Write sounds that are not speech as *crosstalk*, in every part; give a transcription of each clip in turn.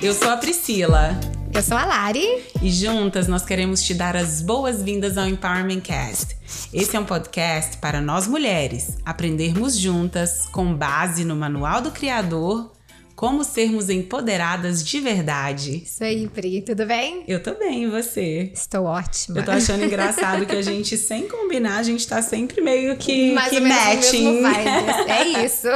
Eu sou a Priscila. Eu sou a Lari. E juntas nós queremos te dar as boas-vindas ao Empowerment Cast. Esse é um podcast para nós mulheres aprendermos juntas, com base no Manual do Criador, como sermos empoderadas de verdade. Isso aí, Pri. Tudo bem? Eu tô bem, e você? Estou ótima. Eu tô achando engraçado que a gente, sem combinar, a gente tá sempre meio que, Mais que matching. É isso.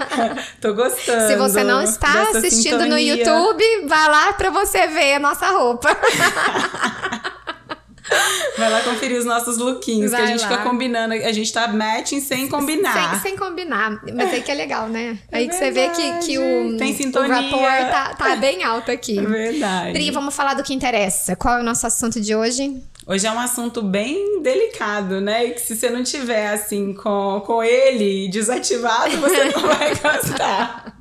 *laughs* tô gostando. Se você não está assistindo no sintonia. YouTube, vai lá pra você ver a nossa roupa. *laughs* Vai lá conferir os nossos lookinhos, que a Vai gente lá. fica combinando. A gente tá matching sem combinar. Sem, sem combinar. Mas aí que é legal, né? Aí É que você vê que, que o, verdade. Tem sintonia. o rapport tá, tá bem alto aqui. É verdade. Pri, vamos falar do que interessa. Qual é o nosso assunto de hoje? Hoje é um assunto bem delicado, né? E que se você não tiver assim com, com ele desativado, você não *laughs* vai gostar.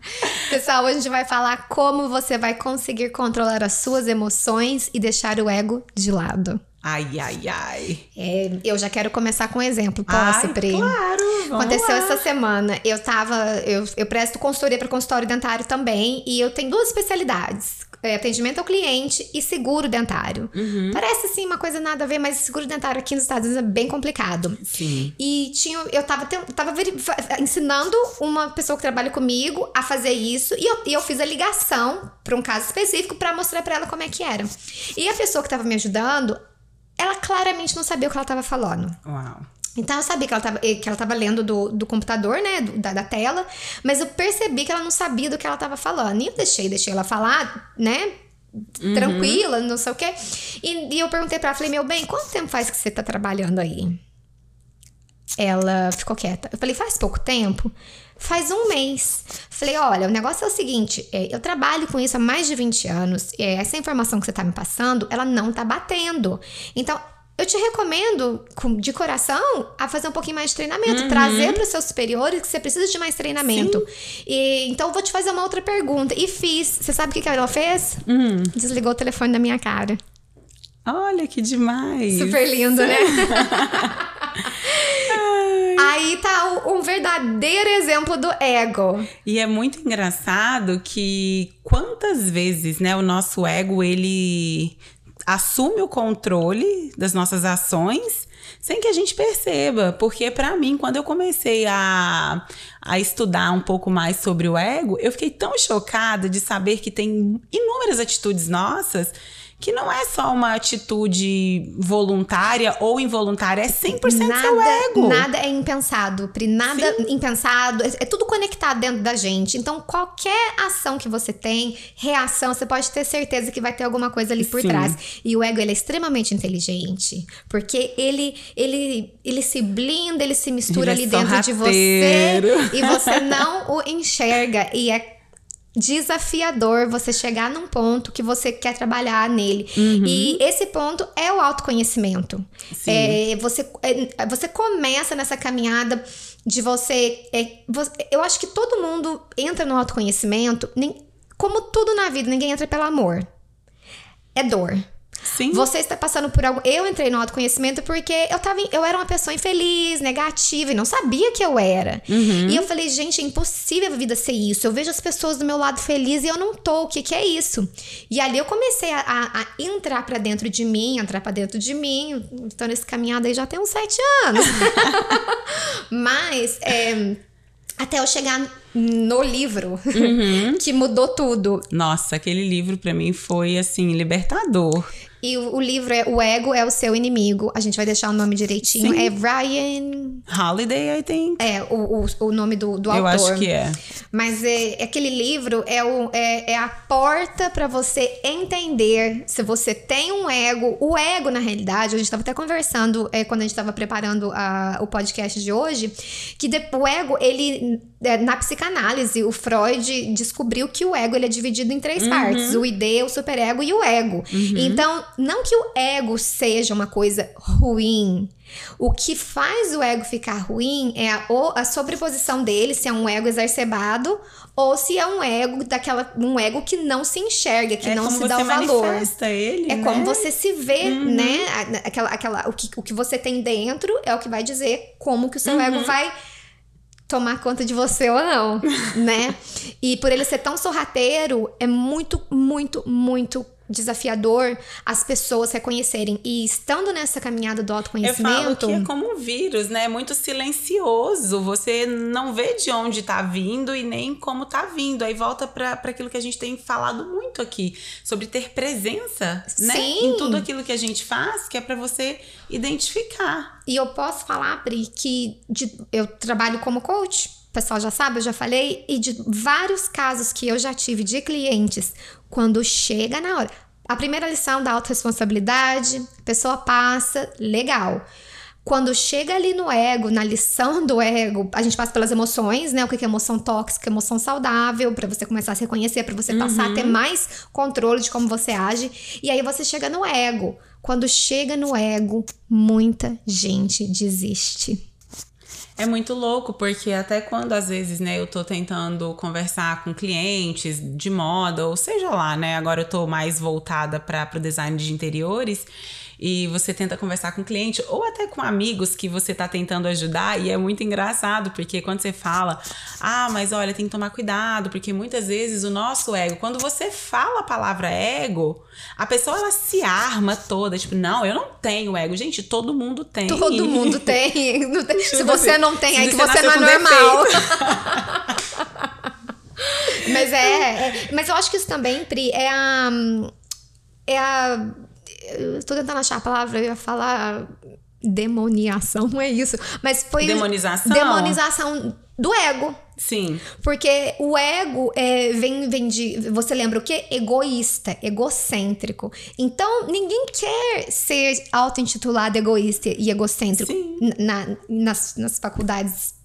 Pessoal, hoje a gente vai falar como você vai conseguir controlar as suas emoções e deixar o ego de lado. Ai, ai, ai. É, eu já quero começar com um exemplo. Posso, ai, Pri? Claro, Aconteceu lá. essa semana. Eu tava. Eu, eu presto consultoria para consultório dentário também. E eu tenho duas especialidades: é, atendimento ao cliente e seguro dentário. Uhum. Parece assim uma coisa nada a ver, mas seguro dentário aqui nos Estados Unidos é bem complicado. Sim. E tinha, eu tava, tava ensinando uma pessoa que trabalha comigo a fazer isso. E eu, e eu fiz a ligação para um caso específico para mostrar para ela como é que era. E a pessoa que tava me ajudando, ela claramente não sabia o que ela tava falando. Uau. Então eu sabia que ela tava, que ela tava lendo do, do computador, né? do- da, da tela, mas eu percebi que ela não sabia do que ela tava falando. E eu deixei, deixei ela falar, né? Tranquila, não sei o quê. E, e eu perguntei pra ela, falei, meu bem, quanto tempo faz que você tá trabalhando aí? Ela ficou quieta. Eu falei, faz pouco tempo? Faz um mês. Falei, olha, o negócio é o seguinte, é, eu trabalho com isso há mais de 20 anos. é, essa informação que você tá me passando, ela não tá batendo. Então, eu te recomendo, com- de coração, a fazer um pouquinho mais de treinamento. Trazer para os seus superiores que você precisa de mais treinamento. E, então, eu vou te fazer uma outra pergunta. E fiz. Você sabe o que, que ela fez? Hum. Desligou o telefone da minha cara. Olha que demais. Super lindo, né? *laughs* Verdadeiro exemplo do ego. E é muito engraçado que quantas vezes, né, o nosso ego ele assume o controle das nossas ações sem que a gente perceba, porque pra mim, quando eu comecei a, a estudar um pouco mais sobre o ego, eu fiquei tão chocada de saber que tem inúmeras atitudes nossas que não é só uma atitude voluntária ou involuntária, é 100% seu ego. Nada é impensado, Pri. Nada impensado. É, é tudo conectado dentro da gente. Então, qualquer ação que você tem, reação, você pode ter certeza que vai ter alguma coisa ali por Sim. trás. E o ego, ele é extremamente inteligente. Porque ele, ele, ele se blinda, ele se mistura Ele é ali dentro de você. E você *laughs* não o enxerga. E é desafiador você chegar num ponto que você quer trabalhar nele. E esse ponto é o autoconhecimento. É, você, é, você começa nessa caminhada de você, é, vo- Eu acho que todo mundo entra no autoconhecimento, nem, como tudo na vida, ninguém entra pelo amor. É dor. Sim. Você está passando por algo. Eu entrei no autoconhecimento porque eu tava, eu era uma pessoa infeliz, negativa e não sabia que eu era. Uhum. E eu falei, gente, é impossível a vida ser isso. Eu vejo as pessoas do meu lado feliz e eu não tô. O que que é isso? E ali eu comecei a, a- a entrar pra dentro de mim, entrar pra dentro de mim. Tô nesse caminhado aí já tem uns sete anos. *laughs* Mas é, até eu chegar no livro Uhum. *laughs* que mudou tudo. Nossa, aquele livro pra mim foi assim libertador. E o, o livro é O Ego é o Seu Inimigo. A gente vai deixar o nome direitinho. Sim. É Ryan. Holiday, I think. É, o, o, o nome do, do Eu autor. acho que é. Mas é, aquele livro é, o, é, é a porta para você entender se você tem um ego. O ego, na realidade, a gente estava até conversando é, quando a gente estava preparando a- o podcast de hoje, que de- o ego, ele, é, na psicanálise, o Freud descobriu que o ego ele é dividido em três partes: o ID, o superego e o ego. Então, não que o ego seja uma coisa ruim. O que faz o ego ficar ruim é a, a sobreposição dele, se é um ego exacerbado ou se é um ego daquela um ego que não se enxerga, que é não se dá o valor. ele, É né? como você se vê, né? A- Aquela, aquela, o, que, o que você tem dentro é o que vai dizer como que o seu Uhum. ego vai tomar conta de você ou não, *laughs* né? E por ele ser tão sorrateiro, é muito, muito, muito desafiador as pessoas reconhecerem. E estando nessa caminhada do autoconhecimento. Eu falo que é como um vírus, né? É muito silencioso. Você não vê de onde tá vindo e nem como tá vindo. Aí volta para aquilo que a gente tem falado muito aqui, sobre ter presença, né? Sim. Em tudo aquilo que a gente faz, que é para você identificar. E eu posso falar, Pri, que de, eu trabalho como coach pessoal já sabe, eu já falei, e de vários casos que eu já tive de clientes, quando chega na hora. A primeira lição da autorresponsabilidade, a pessoa passa, legal. Quando chega ali no ego, na lição do ego, a gente passa pelas emoções, né? O que é emoção tóxica, emoção saudável, para você começar a se reconhecer, para você uhum. passar a ter mais controle de como você age. E aí você chega no ego. Quando chega no ego, muita gente desiste. É muito louco, porque até quando às vezes, né, eu tô tentando conversar com clientes de moda, ou seja lá, né, agora eu tô mais voltada para o design de interiores, e você tenta conversar com o cliente ou até com amigos que você está tentando ajudar e é muito engraçado porque quando você fala, ah, mas olha, tem que tomar cuidado porque muitas vezes o nosso ego, quando você fala a palavra ego, a pessoa ela se arma toda, tipo, não, eu não tenho ego, gente, todo mundo tem. Todo mundo tem. se *laughs* você não tem, é que você não é normal. *laughs* mas é, é, mas eu acho que isso também, Pri, é a é a eu tô tentando achar a palavra, eu ia falar demoniação, não *laughs* é isso. Mas foi. Demonização? Demonização do ego. Sim. Porque o ego é, vem, vem de. Você lembra o que? Egoísta, egocêntrico. Então, ninguém quer ser auto-intitulado egoísta e egocêntrico na, nas, nas faculdades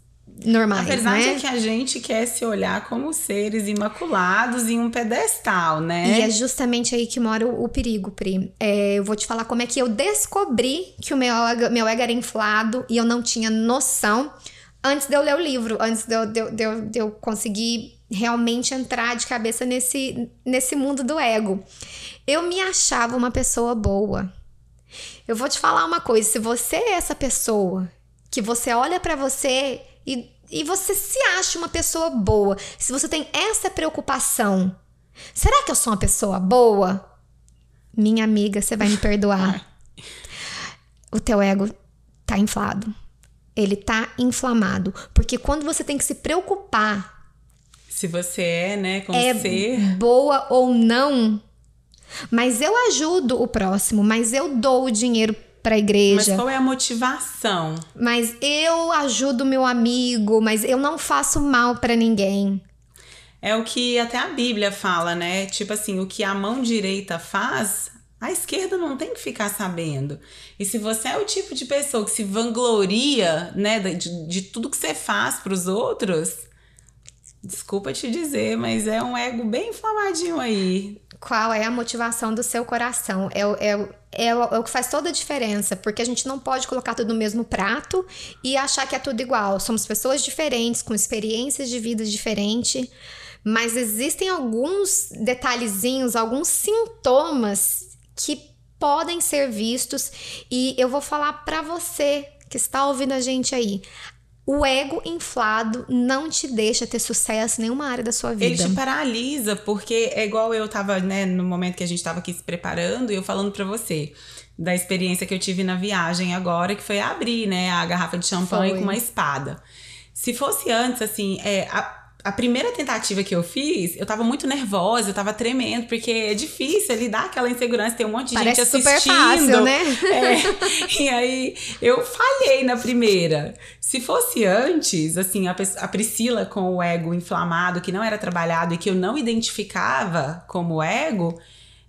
normais, A verdade né? é que a gente quer se olhar como seres imaculados em um pedestal, né? E é justamente aí que mora o, o perigo, Pri. É, eu vou te falar como é que eu descobri que o meu ego, meu ego era inflado e eu não tinha noção antes de eu ler o livro, antes de eu, de, de, de eu conseguir realmente entrar de cabeça nesse, nesse mundo do ego. Eu me achava uma pessoa boa. Eu vou te falar uma coisa, se você é essa pessoa que você olha para você e, e você se acha uma pessoa boa, se você tem essa preocupação, será que eu sou uma pessoa boa? Minha amiga, você vai me perdoar. *laughs* O teu ego tá inflado. Ele tá inflamado. Porque quando você tem que se preocupar. Se você é, né, com é ser. boa ou não. Mas eu ajudo o próximo, mas eu dou o dinheiro para a igreja. Mas qual é a motivação? Mas eu ajudo meu amigo, mas eu não faço mal para ninguém. É o que até a Bíblia fala, né? Tipo assim, o que a mão direita faz, a esquerda não tem que ficar sabendo. E se você é o tipo de pessoa que se vangloria, né, de, de tudo que você faz para os outros, desculpa te dizer, mas é um ego bem inflamadinho aí. Qual é a motivação do seu coração? É, é, é, é o que faz toda a diferença, porque a gente não pode colocar tudo no mesmo prato e achar que é tudo igual. Somos pessoas diferentes, com experiências de vida diferentes, mas existem alguns detalhezinhos, alguns sintomas que podem ser vistos e eu vou falar para você que está ouvindo a gente aí. O ego inflado não te deixa ter sucesso em nenhuma área da sua vida. Ele te paralisa, porque é igual eu tava, né, no momento que a gente tava aqui se preparando e eu falando para você da experiência que eu tive na viagem agora, que foi abrir, né, a garrafa de champanhe foi. com uma espada. Se fosse antes, assim, é, a, a primeira tentativa que eu fiz, eu tava muito nervosa, eu tava tremendo, porque é difícil lidar aquela insegurança, tem um monte de Parece gente assistindo. super fácil, né? É, e aí eu falhei na primeira. Se fosse antes, assim, a, a Priscila com o ego inflamado, que não era trabalhado e que eu não identificava como ego,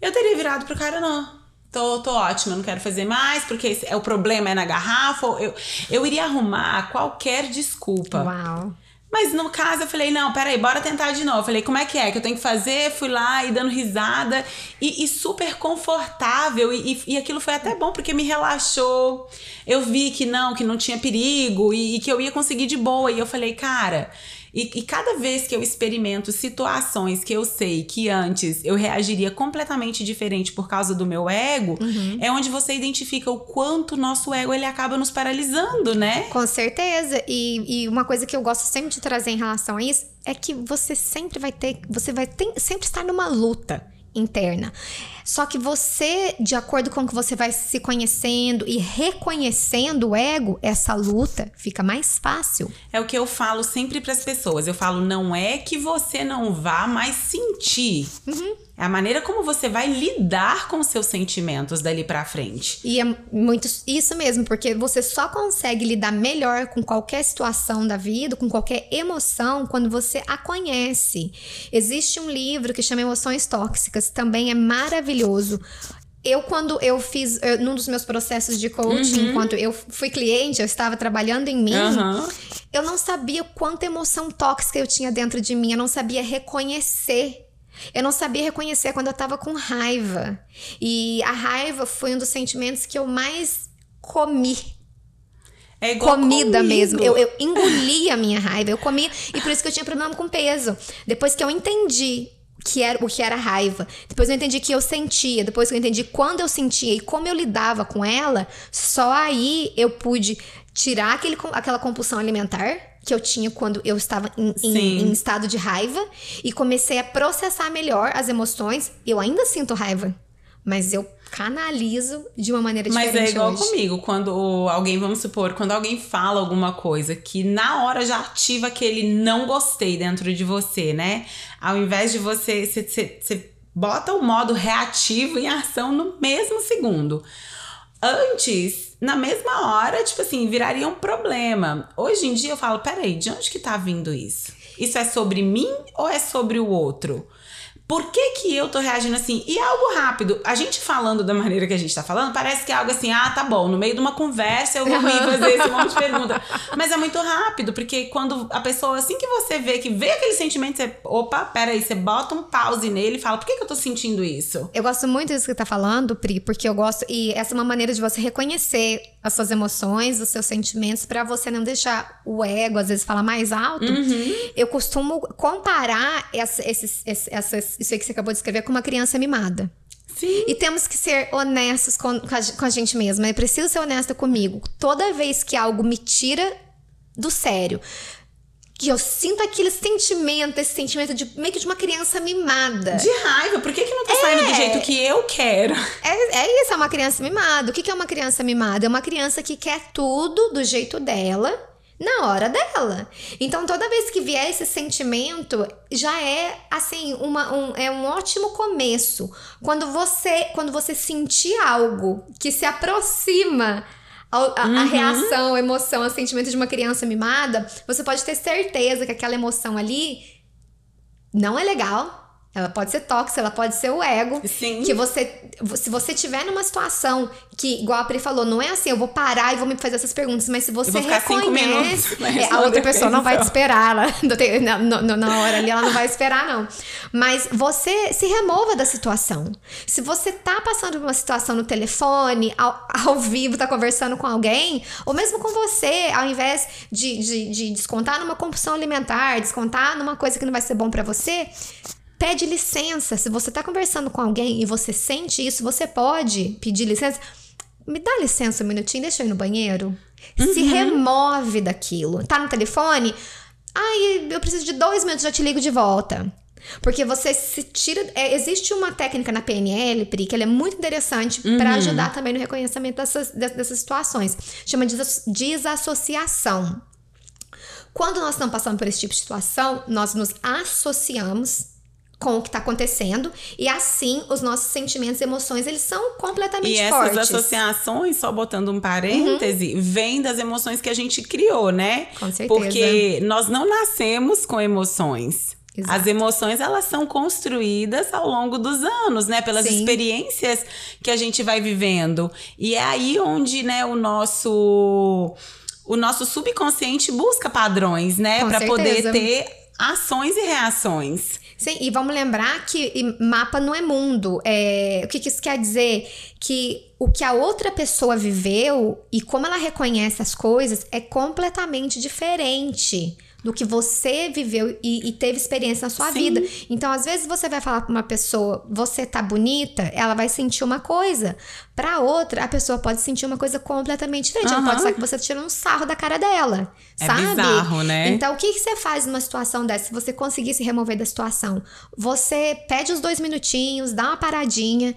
eu teria virado pro cara, não. Tô, tô ótima, não quero fazer mais, porque é, o problema é na garrafa. Eu, eu iria arrumar qualquer desculpa. Uau. Mas no caso eu falei, não, peraí, bora tentar de novo. Eu falei, como é que é que eu tenho que fazer? Fui lá e dando risada e, e super confortável. E, e, e, aquilo foi até bom porque me relaxou. Eu vi que não, que não tinha perigo e, e que eu ia conseguir de boa. E eu falei, cara, E, e, cada vez que eu experimento situações que eu sei que antes eu reagiria completamente diferente por causa do meu ego, uhum. é onde você identifica o quanto o nosso ego ele acaba nos paralisando, né? Com certeza. E, e uma coisa que eu gosto sempre de trazer em relação a isso é que você sempre vai ter, você vai ter, sempre estar numa luta interna. Só que você, de acordo com que você vai se conhecendo e reconhecendo o ego, essa luta fica mais fácil. É o que eu falo sempre para as pessoas. Eu falo, não é que você não vá mais sentir. Uhum. É a maneira como você vai lidar com seus sentimentos dali para frente. E é muito isso mesmo, porque você só consegue lidar melhor com qualquer situação da vida, com qualquer emoção, quando você a conhece. Existe um livro que chama Emoções Tóxicas, também é maravilhoso. Eu, quando eu fiz, eu, num dos meus processos de coaching, uhum. enquanto eu fui cliente, eu estava trabalhando em mim, uhum. eu não sabia quanta emoção tóxica eu tinha dentro de mim, eu não sabia reconhecer eu não sabia reconhecer quando eu tava com raiva. E a raiva foi um dos sentimentos que eu mais comi. É igual comida comigo. mesmo. Eu, eu engoli a minha raiva. Eu comi. E por isso que eu tinha problema com peso. Depois que eu entendi que era o que era raiva. Depois eu entendi que eu sentia, depois que eu entendi quando eu sentia e como eu lidava com ela, só aí eu pude tirar aquele, aquela compulsão alimentar que eu tinha quando eu estava em, em, em, estado de raiva e comecei a processar melhor as emoções. Eu ainda sinto raiva, mas eu canalizo de uma maneira diferente. Mas é igual hoje. comigo, quando alguém, vamos supor, quando alguém fala alguma coisa que na hora já ativa aquele não gostei dentro de você, né? Ao invés de você, você, você, você bota o modo reativo em ação no mesmo segundo. Antes, na mesma hora, tipo assim, viraria um problema. Hoje em dia eu falo, peraí, de onde que tá vindo isso? Isso é sobre mim ou é sobre o outro? Por que, que eu tô reagindo assim? E algo rápido. A gente falando da maneira que a gente tá falando, parece que é algo assim, ah, tá bom, no meio de uma conversa eu vou vir fazer esse monte de pergunta. Mas é muito rápido, porque quando a pessoa, assim que você vê, que vê aquele sentimento, você, opa, peraí, você bota um pause nele e fala, por que, que eu tô sentindo isso? Eu gosto muito disso que você tá falando, Pri, porque eu gosto, e essa é uma maneira de você reconhecer as suas emoções, os seus sentimentos, para você não deixar o ego, às vezes, falar mais alto. Uhum. Eu costumo comparar essa, esses, essas isso aí que você acabou de escrever, com uma criança mimada. Sim. E temos que ser honestos com, com, a, com a gente mesma. Eu preciso ser honesta comigo. Toda vez que algo me tira do sério, que eu sinto aquele sentimento, esse sentimento de meio que de uma criança mimada. De raiva, por que, que não tá é, saindo do jeito que eu quero? É, é isso, é uma criança mimada. O que, que é uma criança mimada? É uma criança que quer tudo do jeito dela na hora dela. Então, toda vez que vier esse sentimento, já é assim, uma, um, é um ótimo começo. Quando você, quando você sentir algo que se aproxima a, a, uhum. reação, a emoção, o sentimento de uma criança mimada, você pode ter certeza que aquela emoção ali não é legal, ela pode ser tóxica, ela pode ser o ego. Sim. Que você, se você tiver numa situação que, igual a Pri falou, não é assim, eu vou parar e vou me fazer essas perguntas, mas se você reconhece, *laughs* é, a outra pessoa não vai te esperar, ela, *laughs* na, na, na hora ali ela não vai esperar, não. Mas você se remova da situação. Se você tá passando por uma situação no telefone, ao, ao vivo, tá conversando com alguém, ou mesmo com você, ao invés de, de, de descontar numa compulsão alimentar, descontar numa coisa que não vai ser bom para você, Pede licença. Se você está conversando com alguém e você sente isso, você pode pedir licença. Me dá licença um minutinho, deixa eu ir no banheiro. Uhum. Se remove daquilo. Tá no telefone? Ai, eu preciso de dois minutos, já te ligo de volta. Porque você se tira. É, existe uma técnica na PNL, Pri, que ela é muito interessante uhum. para ajudar também no reconhecimento dessas, dessas situações. Chama de desassociação. Quando nós estamos passando por esse tipo de situação, nós nos associamos com o que está acontecendo e assim os nossos sentimentos e emoções eles são completamente e fortes. E essas associações, só botando um parêntese, uhum. vêm das emoções que a gente criou, né? Com certeza. Porque nós não nascemos com emoções. Exato. As emoções elas são construídas ao longo dos anos, né, pelas Sim. experiências que a gente vai vivendo. E é aí onde, né, o nosso o nosso subconsciente busca padrões, né, para poder ter ações e reações. Sim, e vamos lembrar que mapa não é mundo. É, o que, que isso quer dizer? Que o que a outra pessoa viveu e como ela reconhece as coisas é completamente diferente do que você viveu e, e teve experiência na sua Sim. vida. Então, às vezes você vai falar pra uma pessoa, você tá bonita, ela vai sentir uma coisa. Pra outra, a pessoa pode sentir uma coisa completamente diferente. Ela Aham. pode pensar que você tá tirando um sarro da cara dela, É sabe? bizarro, né? Então, o que, que você faz numa situação dessa? Se você conseguir se remover da situação, você pede os dois minutinhos, dá uma paradinha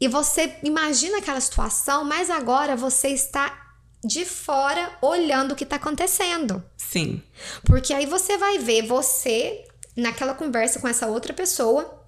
e você imagina aquela situação, mas agora você está de fora olhando o que está acontecendo. Sim. Porque aí você vai ver você naquela conversa com essa outra pessoa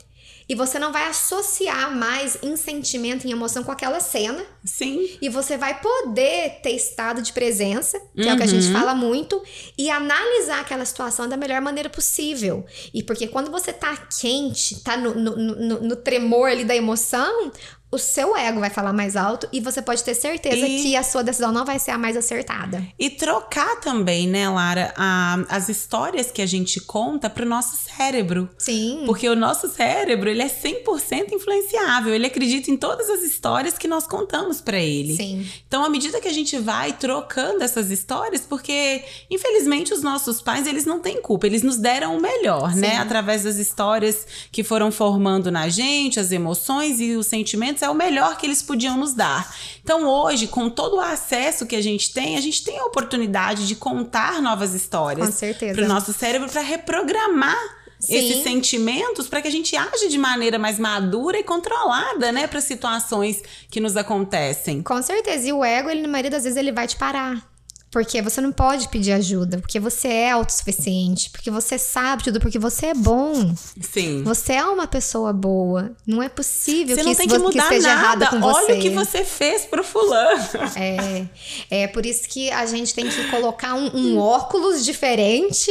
e você não vai associar mais em sentimento, em emoção com aquela cena. Sim. E você vai poder ter estado de presença, que é o que a gente fala muito, e analisar aquela situação da melhor maneira possível. E porque quando você tá quente, tá no, no, no, no tremor ali da emoção, o seu ego vai falar mais alto e você pode ter certeza E- que a sua decisão não vai ser a mais acertada. E trocar também, né, Lara, a- as histórias que a gente conta pro nosso cérebro. Sim. Porque o nosso cérebro, ele é 100% influenciável. Ele acredita em todas as histórias que nós contamos pra ele. Sim. Então, à medida que a gente vai trocando essas histórias, porque infelizmente os nossos pais, eles não têm culpa, eles nos deram o melhor, né? Através das histórias que foram formando na gente, as emoções e os sentimentos, é o melhor que eles podiam nos dar. Então, hoje, com todo o acesso que a gente tem, a gente tem a oportunidade de contar novas histórias Com certeza. para o nosso cérebro para reprogramar Sim. esses sentimentos para que a gente age de maneira mais madura e controlada, né, para situações que nos acontecem. Com certeza. E o ego, ele, na maioria das vezes, ele vai te parar. Porque você não pode pedir ajuda, porque você é autossuficiente, porque você sabe tudo, porque você é bom. Sim. Você é uma pessoa boa. Não é possível Você que não isso tem que mudar esteja errado nada. com você. Olha o que você fez pro fulano. É, é por isso que a gente tem que colocar um, um óculos diferente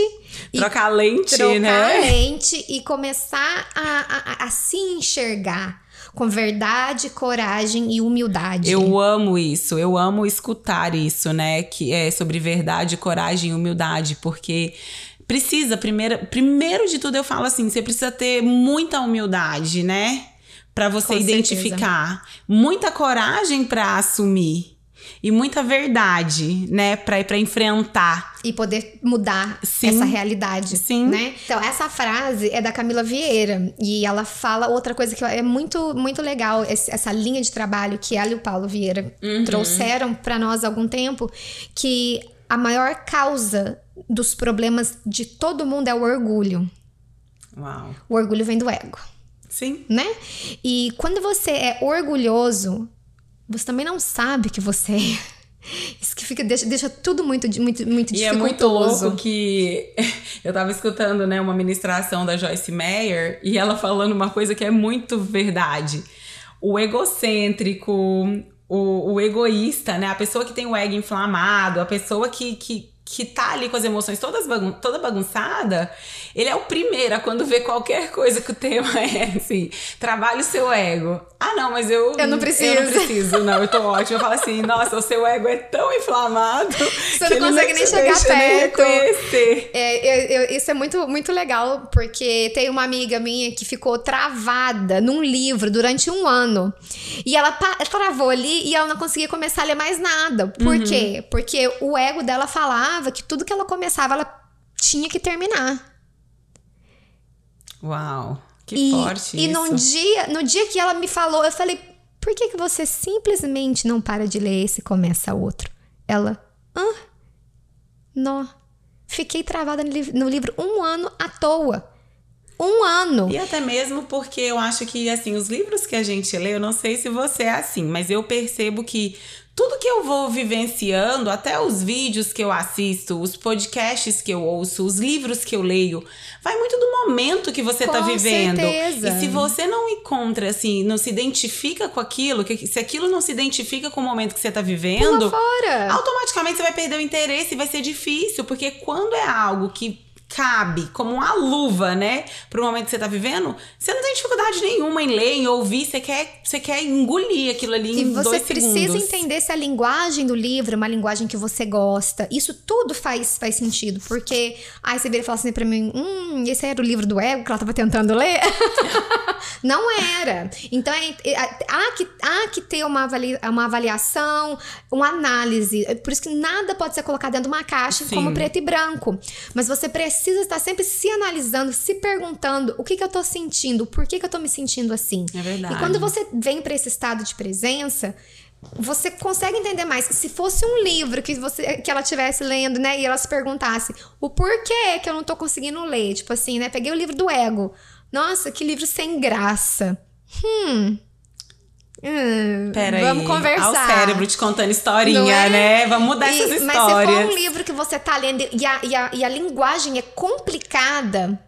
Trocar lente, trocar né? a lente e começar a, a, a se enxergar com verdade, coragem e humildade. Eu amo isso, eu amo escutar isso, né? Que é sobre verdade, coragem e humildade, porque precisa, primeiro, primeiro de tudo eu falo assim, você precisa ter muita humildade, né? Pra você Com identificar, muita coragem pra assumir e muita verdade, né, Pra para enfrentar. e poder mudar Sim. essa realidade, Sim. né? Então, essa frase é da Camila Vieira e ela fala outra coisa que é muito muito legal, essa linha de trabalho que ela e o Paulo Vieira Uhum. trouxeram para nós há algum tempo, que a maior causa dos problemas de todo mundo é o orgulho. Uau. O orgulho vem do ego, Sim. né? E quando você é orgulhoso, você também não sabe que você é. *laughs* Isso que fica, deixa, deixa tudo muito, muito, muito E é muito louco que *laughs* eu tava escutando, né, uma ministração da Joyce Meyer e ela falando uma coisa que é muito verdade. O egocêntrico, o, o egoísta, né, a pessoa que tem o ego inflamado, a pessoa que, que, que tá ali com as emoções todas bagun toda bagunçada, ele é o primeiro a quando vê qualquer coisa que o tema *laughs* é assim, trabalhe o seu ego. Ah, não, mas eu. Eu não preciso. Eu não preciso, não, eu tô ótima. Eu falo assim, nossa, o seu ego é tão inflamado. *laughs* Você que não consegue nem chegar nem perto. reconhecer. É, eu- eu- isso é muito, muito legal, porque tem uma amiga minha que ficou travada num livro durante um ano. E ela travou ali e ela não conseguia começar a ler mais nada. Por Uhum. quê? Porque o ego dela falava que tudo que ela começava, ela tinha que terminar. Uau, que e forte e isso. num dia, no dia que ela me falou, eu falei: por que, que você simplesmente não para de ler esse e começa outro? Ela, hã? Nó. Fiquei travada no, li- no livro um ano à toa. Um ano. E até mesmo porque eu acho que, assim, os livros que a gente lê, eu não sei se você é assim, mas eu percebo que tudo que eu vou vivenciando, até os vídeos que eu assisto, os podcasts que eu ouço, os livros que eu leio, vai muito do momento que você tá Com vivendo. certeza. E se você não encontra, assim, não se identifica com aquilo, que, se aquilo não se identifica com o momento que você tá vivendo, Fora. automaticamente você vai perder o interesse e vai ser difícil, porque quando é algo que cabe como uma luva, né, pro momento que você tá vivendo, você não tem dificuldade nenhuma em ler, em ouvir, você quer, você quer engolir aquilo ali E em você dois precisa segundos. entender se a linguagem do livro é uma linguagem que você gosta. Isso tudo faz, faz sentido. Porque aí você vira e fala assim pra mim: hum, esse era o livro do ego que ela tava tentando ler? *laughs* Não era. Então é- é- há, que, há que ter uma, uma avaliação, uma análise. Por isso que nada pode ser colocado dentro de uma caixa Sim. como preto e branco. Mas você precisa estar sempre se analisando, se perguntando o que, que eu tô sentindo, por que, que eu tô me sentindo assim. É verdade. E quando você vem para esse estado de presença, você consegue entender mais. Se fosse um livro que você que ela estivesse lendo, né, e ela se perguntasse o porquê que eu não tô conseguindo ler, tipo assim, né, peguei o livro do ego. Nossa, que livro sem graça. Hum. Hum, Pera vamos aí, conversar. Ao cérebro te contando historinha, é? né? Vamos mudar E- essas Mas se for histórias. um livro que você tá lendo e a, e, a, e a linguagem é complicada,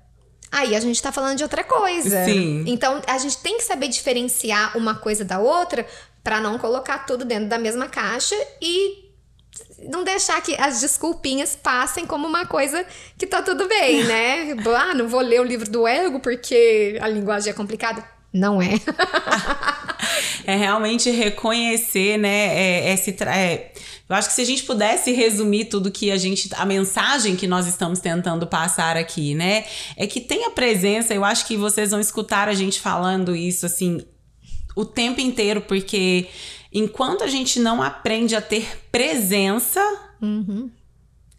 aí a gente tá falando de outra coisa. Sim. Então a gente tem que saber diferenciar uma coisa da outra pra não colocar tudo dentro da mesma caixa e não deixar que as desculpinhas passem como uma coisa que tá tudo bem, né? *laughs* ah, não vou ler o livro do ego porque a linguagem é complicada. Não é. *laughs* É realmente reconhecer, né? É, esse tra- é, eu acho que se a gente pudesse resumir tudo que a gente. A mensagem que nós estamos tentando passar aqui, né? É que tenha presença. Eu acho que vocês vão escutar a gente falando isso, assim, o tempo inteiro, porque enquanto a gente não aprende a ter presença.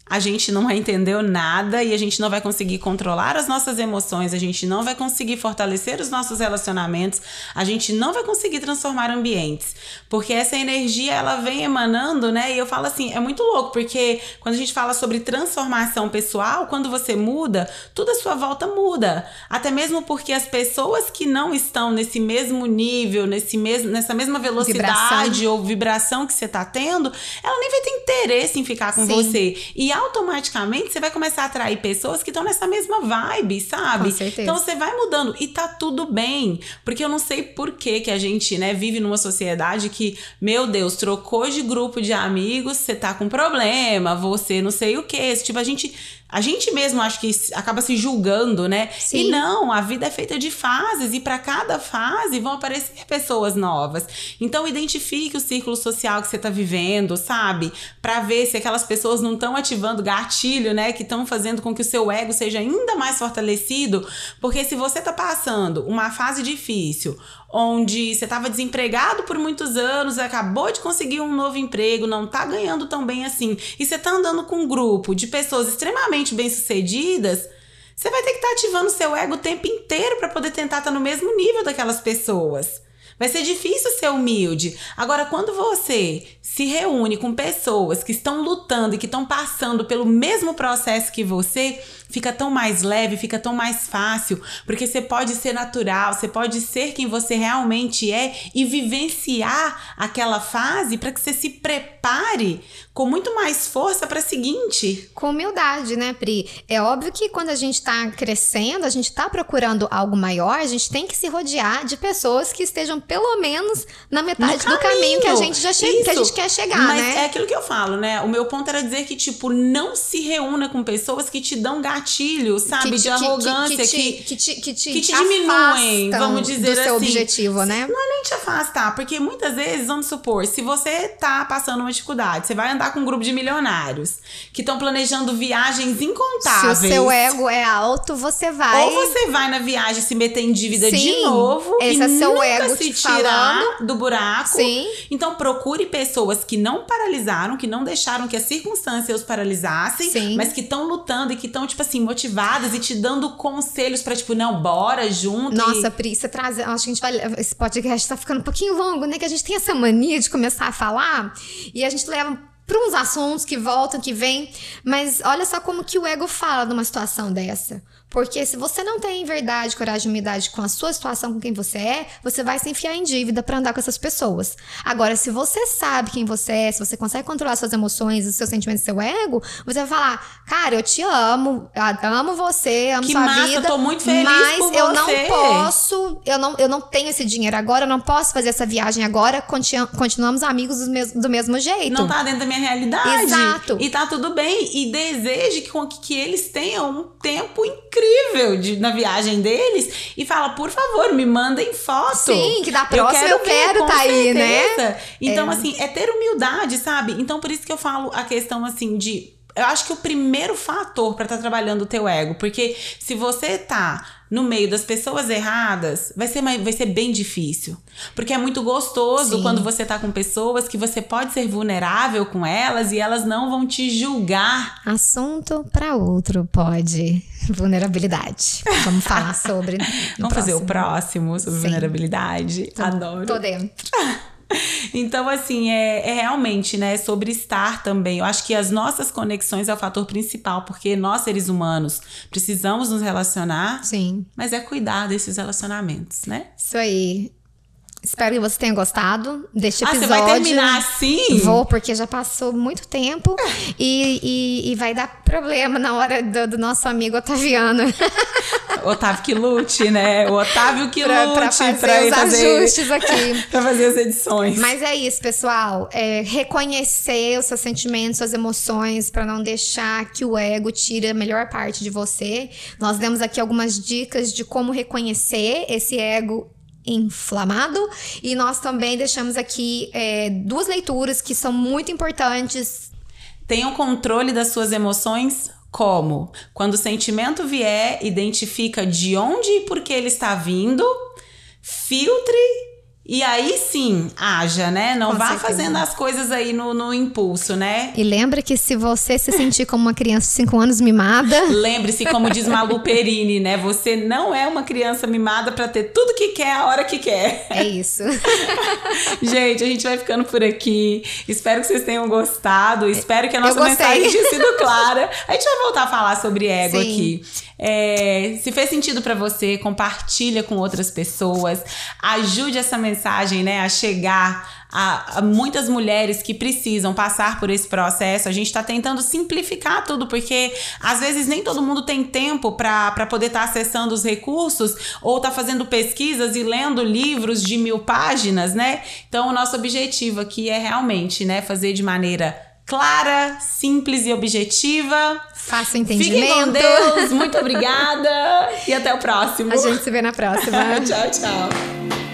A gente não vai entender nada e a gente não vai conseguir controlar as nossas emoções, a gente não vai conseguir fortalecer os nossos relacionamentos, a gente não vai conseguir transformar ambientes. Porque essa energia, ela vem emanando, né? E eu falo assim, é muito louco, porque quando a gente fala sobre transformação pessoal, quando você muda, tudo à sua volta muda. Até mesmo porque as pessoas que não estão nesse mesmo nível, nesse mesmo, nessa mesma velocidade Vibração. ou vibração que você tá tendo, ela nem vai ter interesse em ficar com Sim. você. E automaticamente você vai começar a atrair pessoas que estão nessa mesma vibe, sabe? Com certeza. Então você vai mudando e tá tudo bem. Porque eu não sei por que que a gente, né, vive numa sociedade que, meu Deus, trocou de grupo de amigos, você tá com problema, você não sei o que. Tipo, a gente. A gente mesmo acho que acaba se julgando, né? Sim. E não, a vida é feita de fases e para cada fase vão aparecer pessoas novas. Então identifique o círculo social que você tá vivendo, sabe? Para ver se aquelas pessoas não estão ativando gatilho, né, que estão fazendo com que o seu ego seja ainda mais fortalecido, porque se você tá passando uma fase difícil, onde você estava desempregado por muitos anos, acabou de conseguir um novo emprego, não tá ganhando tão bem assim, e você tá andando com um grupo de pessoas extremamente bem-sucedidas, você vai ter que estar ativando seu ego o tempo inteiro para poder tentar estar no mesmo nível daquelas pessoas. Vai ser difícil ser humilde. Agora, quando você se reúne com pessoas que estão lutando e que estão passando pelo mesmo processo que você, fica tão mais leve, fica tão mais fácil, porque você pode ser natural, você pode ser quem você realmente é e vivenciar aquela fase para que você se prepare com muito mais força para a seguinte. Com humildade, né, Pri? É óbvio que quando a gente tá crescendo, a gente tá procurando algo maior, a gente tem que se rodear de pessoas que estejam pelo menos na metade No do caminho que a gente já che- que a gente quer chegar, Mas né? é aquilo que eu falo, né? O meu ponto era dizer que, tipo, não se reúna com pessoas que te dão gatilho, sabe? Que de arrogância, que, que, te, que, te, que te, diminuem, vamos dizer do seu assim. objetivo, né? Não é nem te afastar, porque muitas vezes, vamos supor, se você tá passando uma dificuldade, você vai andar com um grupo de milionários que estão planejando viagens Se incontáveis. o seu ego é alto, você vai. Ou você vai na viagem se meter em dívida de Sim, novo esse e é seu nunca ego se tirar do buraco. Sim. Então procure pessoas que não paralisaram, que não deixaram que as circunstâncias os paralisassem, Sim. mas que estão lutando e que estão tipo assim motivadas e te dando conselhos pra tipo, não, bora junto. Nossa, e... Pri, você traz. Acho que a gente vai. Esse podcast tá ficando um pouquinho longo, né? Que a gente tem essa mania de começar a falar e a gente leva para uns assuntos que voltam, que vêm. Mas olha só como que o ego fala numa situação dessa. Porque se você não tem verdade, coragem e humildade com a sua situação, com quem você é, você vai se enfiar em dívida para andar com essas pessoas. Agora, se você sabe quem você é, se você consegue controlar suas emoções, os seus sentimentos, seu ego, você vai falar: Cara, eu te amo, amo você, amo Que sua massa, vida. eu tô muito feliz mas por eu você." não posso, eu não, eu não tenho esse dinheiro agora, eu não posso fazer essa viagem agora, continu- continuamos amigos do mesmo, do mesmo jeito. Não tá dentro da minha minha realidade. Exato. E tá tudo bem. E deseje que, que eles tenham um tempo incrível de, na viagem deles. E fala, por favor, me mandem foto. Sim, que da próxima eu quero, quero tá aí, né? Então, é. assim, é ter humildade, sabe? Então, por isso que eu falo a questão, assim, de eu acho que o primeiro fator para estar tá trabalhando o teu ego, porque se você tá no meio das pessoas erradas, vai ser, vai ser bem difícil. Porque é muito gostoso Sim. quando você tá com pessoas que você pode ser vulnerável com elas e elas não vão te julgar. Assunto para outro pode. Vulnerabilidade. Vamos falar *laughs* sobre. Vamos próximo. fazer o próximo sobre Sim. vulnerabilidade. Tô, Adoro. Tô dentro. *laughs* Então, assim, é, é, realmente, né, sobre estar também. Eu acho que as nossas conexões é o fator principal, porque nós, seres humanos, precisamos nos relacionar. Sim. Mas é cuidar desses relacionamentos, né? Isso aí. Espero que você tenha gostado deste episódio. Ah, você vai terminar assim? Vou, porque já passou muito tempo e, e, e vai dar problema na hora do, do nosso amigo Otaviano. *laughs* Otávio que lute, né? O Otávio que pra, lute pra fazer pra os fazer, ajustes *laughs* aqui. pra fazer as edições. Mas é isso, pessoal. É reconhecer os seus sentimentos, suas emoções, para não deixar que o ego tire a melhor parte de você. Nós demos aqui algumas dicas de como reconhecer esse ego inflamado. E nós também deixamos aqui é, duas leituras que são muito importantes. Tenha o controle das suas emoções. Como? Quando o sentimento vier, identifica de onde e por que ele está vindo, filtre e aí sim, haja, né? Não Com vá certeza. fazendo as coisas aí no, no impulso, né? E lembra que se você se sentir como uma criança de 5 anos mimada. *laughs* Lembre-se, como diz Malu Perini, né? Você não é uma criança mimada para ter tudo que quer a hora que quer. É isso. *laughs* gente, a gente vai ficando por aqui. Espero que vocês tenham gostado. Espero que a nossa mensagem tenha sido clara. A gente vai voltar a falar sobre ego sim. aqui. É, se fez sentido para você, compartilha com outras pessoas. Ajude essa mensagem né, a chegar a, a, muitas mulheres que precisam passar por esse processo. A gente está tentando simplificar tudo, porque às vezes nem todo mundo tem tempo para poder estar tá acessando os recursos ou tá fazendo pesquisas e lendo livros de mil páginas, né? Então, o nosso objetivo aqui é realmente né, fazer de maneira clara, simples e objetiva. Fácil entendimento. Fiquem com Deus, muito obrigada *laughs* e até o próximo. A gente se vê na próxima. *laughs* tchau, tchau.